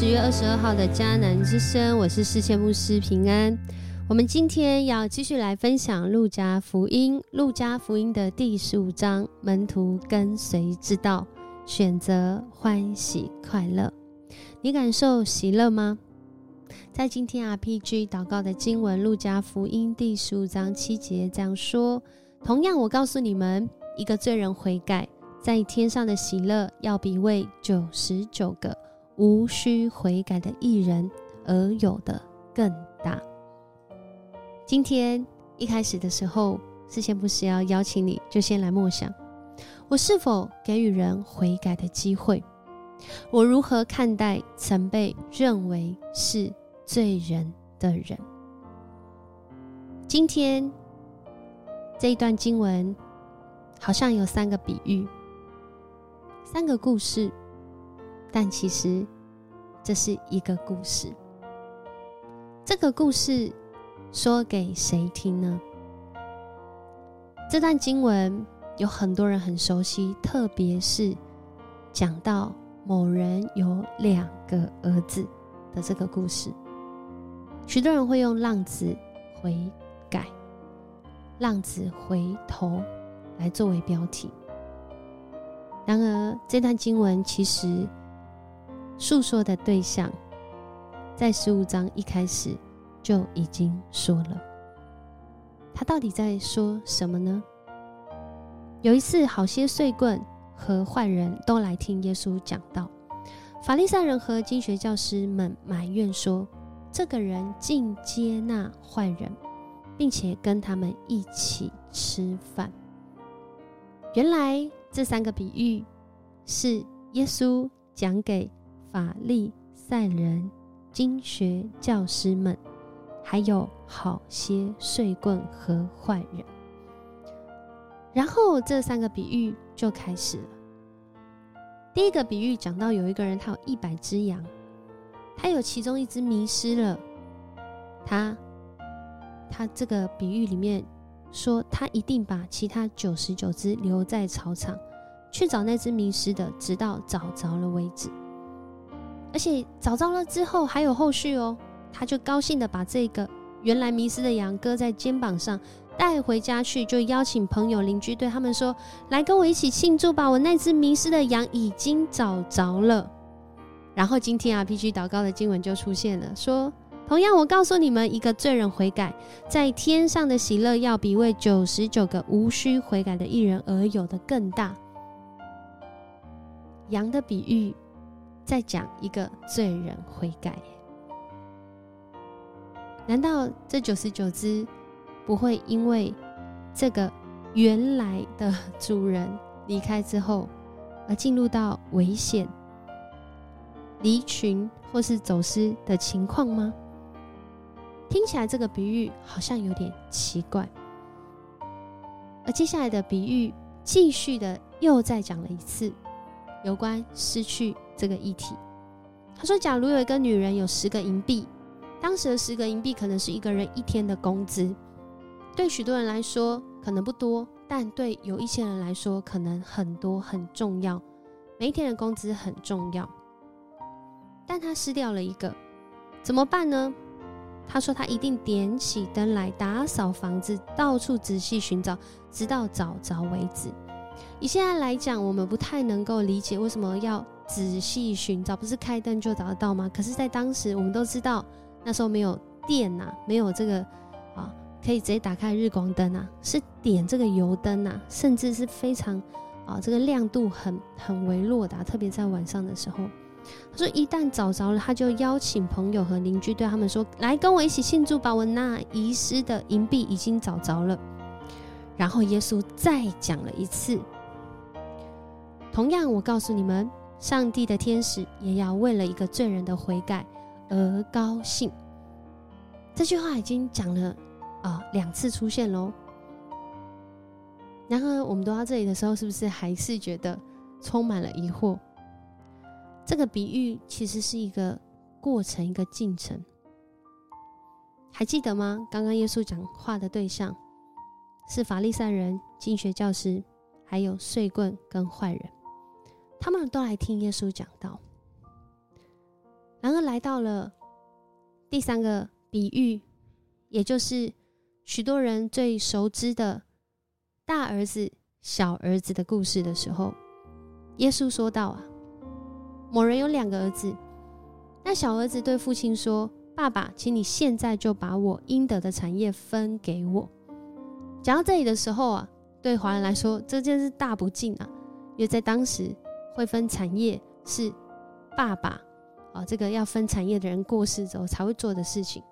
十月二十二号的迦南之声，我是世界牧师平安。我们今天要继续来分享路加福音，路加福音的第十五章，门徒跟随之道，选择欢喜快乐。你感受喜乐吗？在今天 RPG 祷告的经文，路加福音第十五章七节这样说：同样，我告诉你们，一个罪人悔改，在天上的喜乐，要比为九十九个。无需悔改的艺人而有的更大。今天一开始的时候，事先不是要邀请你，就先来默想：我是否给予人悔改的机会？我如何看待曾被认为是罪人的人？今天这一段经文好像有三个比喻，三个故事。但其实，这是一个故事。这个故事说给谁听呢？这段经文有很多人很熟悉，特别是讲到某人有两个儿子的这个故事。许多人会用“浪子悔改”“浪子回头”来作为标题。然而，这段经文其实。诉说的对象，在十五章一开始就已经说了。他到底在说什么呢？有一次，好些碎棍和坏人都来听耶稣讲道。法利赛人和经学教师们埋怨说：“这个人竟接纳坏人，并且跟他们一起吃饭。”原来这三个比喻是耶稣讲给。法利赛人、经学教师们，还有好些睡棍和坏人。然后这三个比喻就开始了。第一个比喻讲到有一个人，他有一百只羊，他有其中一只迷失了。他他这个比喻里面说，他一定把其他九十九只留在草场，去找那只迷失的，直到找着了为止。而且找着了之后还有后续哦，他就高兴的把这个原来迷失的羊搁在肩膀上带回家去，就邀请朋友邻居对他们说：“来跟我一起庆祝吧，我那只迷失的羊已经找着了。”然后今天啊，PG 祷告的经文就出现了，说：“同样，我告诉你们，一个罪人悔改，在天上的喜乐要比为九十九个无需悔改的艺人而有的更大。”羊的比喻。在讲一个罪人悔改，难道这九十九只不会因为这个原来的主人离开之后而进入到危险、离群或是走失的情况吗？听起来这个比喻好像有点奇怪。而接下来的比喻继续的又再讲了一次有关失去。这个议题，他说：“假如有一个女人有十个银币，当时的十个银币可能是一个人一天的工资，对许多人来说可能不多，但对有一些人来说可能很多很重要。每一天的工资很重要，但他失掉了一个，怎么办呢？他说他一定点起灯来打扫房子，到处仔细寻找，直到找着为止。以现在来讲，我们不太能够理解为什么要。”仔细寻找，不是开灯就找得到吗？可是，在当时，我们都知道那时候没有电呐，没有这个啊，可以直接打开日光灯啊，是点这个油灯呐，甚至是非常啊，这个亮度很很微弱的，特别在晚上的时候。他说，一旦找着了，他就邀请朋友和邻居，对他们说：“来跟我一起庆祝吧，我那遗失的银币已经找着了。”然后耶稣再讲了一次，同样，我告诉你们。上帝的天使也要为了一个罪人的悔改而高兴。这句话已经讲了啊两次出现喽。然而，我们读到这里的时候，是不是还是觉得充满了疑惑？这个比喻其实是一个过程，一个进程。还记得吗？刚刚耶稣讲话的对象是法利赛人、经学教师，还有碎棍跟坏人。他们都来听耶稣讲道。然而来到了第三个比喻，也就是许多人最熟知的大儿子、小儿子的故事的时候，耶稣说道：“啊，某人有两个儿子，那小儿子对父亲说：‘爸爸，请你现在就把我应得的产业分给我。’讲到这里的时候啊，对华人来说这件事大不敬啊，因为在当时会分产业是爸爸。”啊，这个要分产业的人过世之后才会做的事情，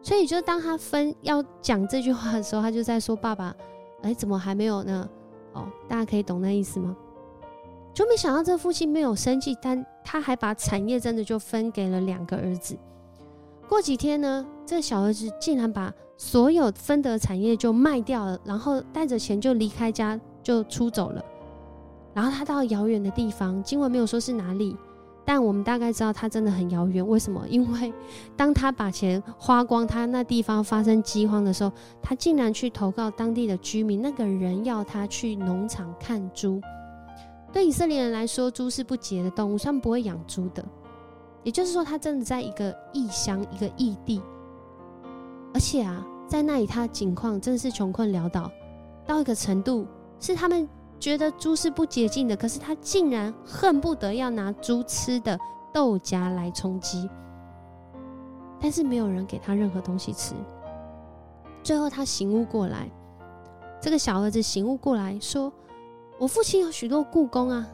所以就当他分要讲这句话的时候，他就在说：“爸爸，哎，怎么还没有呢？”哦，大家可以懂那意思吗？就没想到这父亲没有生气，但他还把产业真的就分给了两个儿子。过几天呢，这小儿子竟然把所有分得产业就卖掉了，然后带着钱就离开家就出走了。然后他到遥远的地方，经文没有说是哪里。但我们大概知道他真的很遥远，为什么？因为当他把钱花光，他那地方发生饥荒的时候，他竟然去投靠当地的居民，那个人要他去农场看猪。对以色列人来说，猪是不洁的动物，他们不会养猪的。也就是说，他真的在一个异乡、一个异地，而且啊，在那里他的境况真的是穷困潦倒到一个程度，是他们。觉得猪是不洁净的，可是他竟然恨不得要拿猪吃的豆荚来充饥，但是没有人给他任何东西吃。最后他醒悟过来，这个小儿子醒悟过来说：“我父亲有许多故宫啊，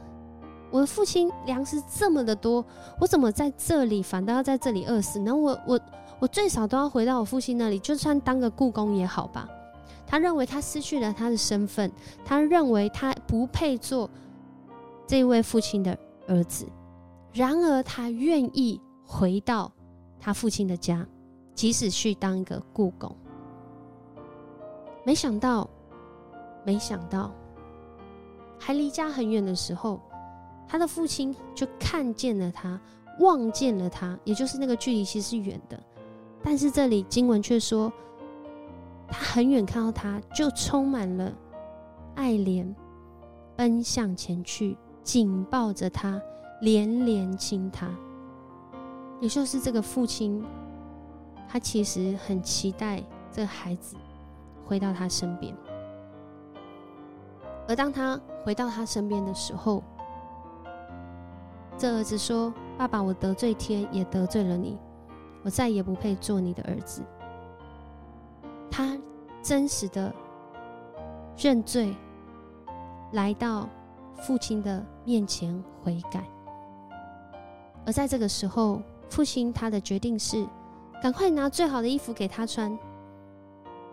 我的父亲粮食这么的多，我怎么在这里反倒要在这里饿死呢？我我我最少都要回到我父亲那里，就算当个故宫也好吧。”他认为他失去了他的身份，他认为他不配做这位父亲的儿子。然而，他愿意回到他父亲的家，即使去当一个故宫。没想到，没想到，还离家很远的时候，他的父亲就看见了他，望见了他，也就是那个距离其实是远的，但是这里经文却说。他很远看到他，就充满了爱怜，奔向前去，紧抱着他，连连亲他。也就是这个父亲，他其实很期待这孩子回到他身边。而当他回到他身边的时候，这儿子说：“爸爸，我得罪天，也得罪了你，我再也不配做你的儿子。”他真实的认罪，来到父亲的面前悔改。而在这个时候，父亲他的决定是：赶快拿最好的衣服给他穿，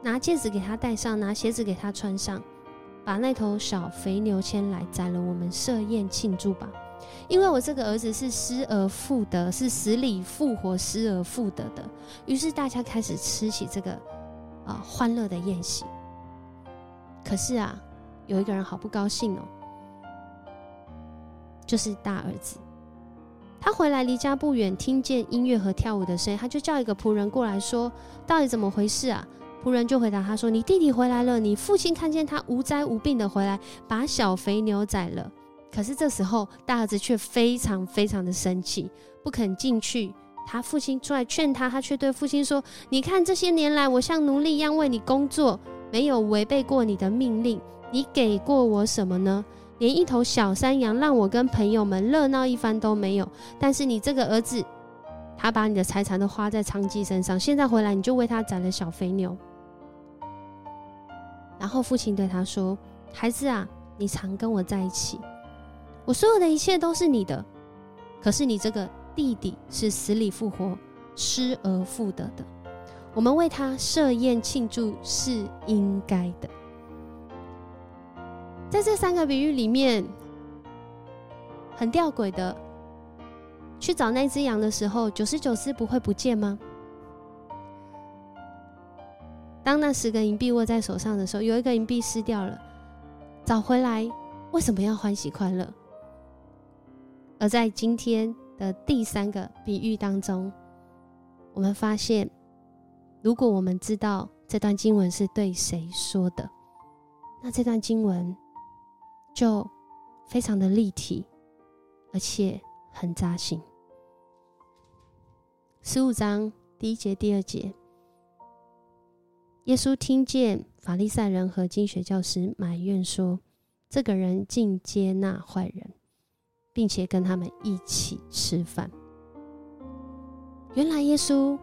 拿戒指给他戴上，拿鞋子给他穿上，把那头小肥牛牵来宰了，我们设宴庆祝吧。因为我这个儿子是失而复得，是死里复活、失而复得的。于是大家开始吃起这个。啊，欢乐的宴席。可是啊，有一个人好不高兴哦，就是大儿子。他回来离家不远，听见音乐和跳舞的声音，他就叫一个仆人过来说：“到底怎么回事啊？”仆人就回答他说：“你弟弟回来了，你父亲看见他无灾无病的回来，把小肥牛宰了。”可是这时候，大儿子却非常非常的生气，不肯进去。他父亲出来劝他，他却对父亲说：“你看，这些年来，我像奴隶一样为你工作，没有违背过你的命令。你给过我什么呢？连一头小山羊让我跟朋友们热闹一番都没有。但是你这个儿子，他把你的财产都花在娼妓身上，现在回来你就为他宰了小肥牛。”然后父亲对他说：“孩子啊，你常跟我在一起，我所有的一切都是你的。可是你这个……”弟弟是死里复活、失而复得的，我们为他设宴庆祝是应该的。在这三个比喻里面，很吊诡的，去找那只羊的时候，九十九只不会不见吗？当那十个银币握在手上的时候，有一个银币失掉了，找回来为什么要欢喜快乐？而在今天。的第三个比喻当中，我们发现，如果我们知道这段经文是对谁说的，那这段经文就非常的立体，而且很扎心。十五章第一节、第二节，耶稣听见法利赛人和经学教师埋怨说：“这个人竟接纳坏人，并且跟他们一起吃饭。”原来耶稣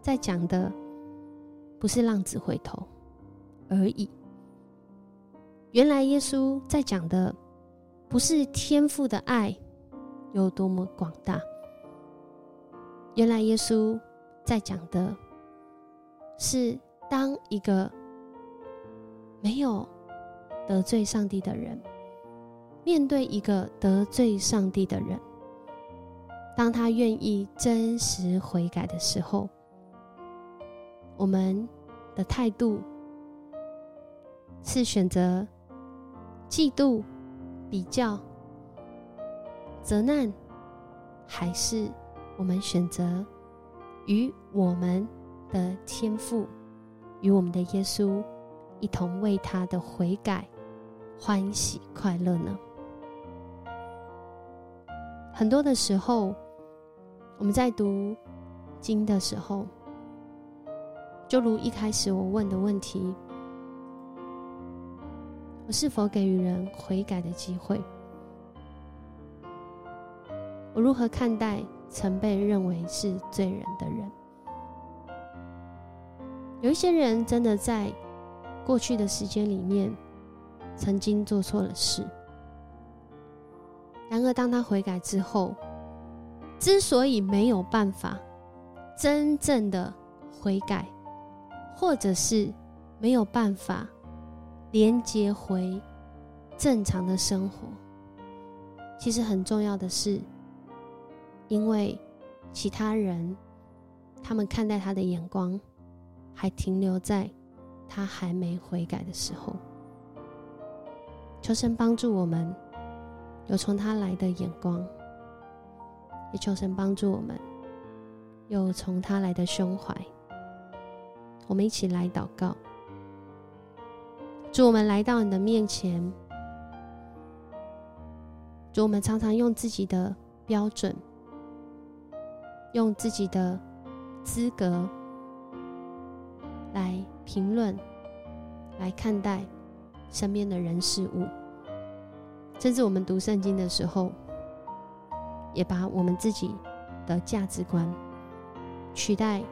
在讲的不是浪子回头而已。原来耶稣在讲的不是天父的爱有多么广大。原来耶稣在讲的是，当一个没有得罪上帝的人，面对一个得罪上帝的人，当他愿意真实悔改的时候，我们的态度是选择嫉妒、比较、责难，还是？我们选择与我们的天赋，与我们的耶稣一同为他的悔改欢喜快乐呢？很多的时候，我们在读经的时候，就如一开始我问的问题：我是否给予人悔改的机会？我如何看待？曾被认为是罪人的人，有一些人真的在过去的时间里面曾经做错了事。然而，当他悔改之后，之所以没有办法真正的悔改，或者是没有办法连接回正常的生活，其实很重要的是。因为其他人，他们看待他的眼光，还停留在他还没悔改的时候。求神帮助我们有从他来的眼光，也求神帮助我们有从他来的胸怀。我们一起来祷告，祝我们来到你的面前，祝我们常常用自己的标准。用自己的资格来评论、来看待身边的人事物，甚至我们读圣经的时候，也把我们自己的价值观取代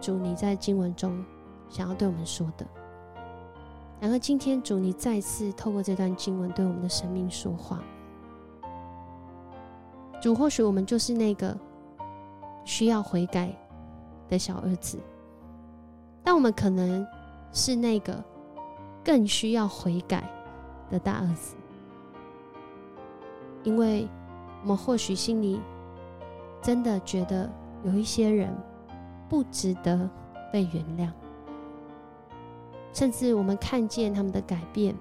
主你在经文中想要对我们说的。然而，今天主你再次透过这段经文对我们的生命说话。主，或许我们就是那个。需要悔改的小儿子，但我们可能是那个更需要悔改的大儿子，因为我们或许心里真的觉得有一些人不值得被原谅，甚至我们看见他们的改变，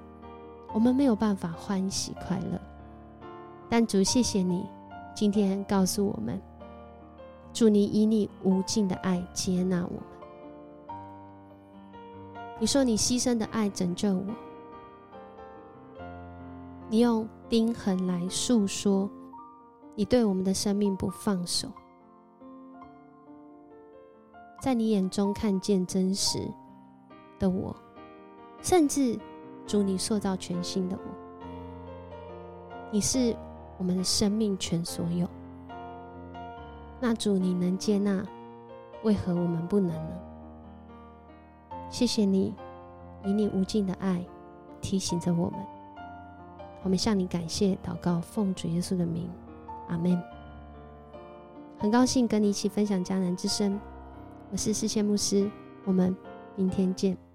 我们没有办法欢喜快乐。但主，谢谢你今天告诉我们。祝你以你无尽的爱接纳我们。你说你牺牲的爱拯救我，你用钉痕来诉说你对我们的生命不放手，在你眼中看见真实的我，甚至祝你塑造全新的我。你是我们的生命全所有。那主，你能接纳，为何我们不能呢？谢谢你，以你无尽的爱提醒着我们。我们向你感谢，祷告，奉主耶稣的名，阿门。很高兴跟你一起分享迦南之声，我是世谦牧师，我们明天见。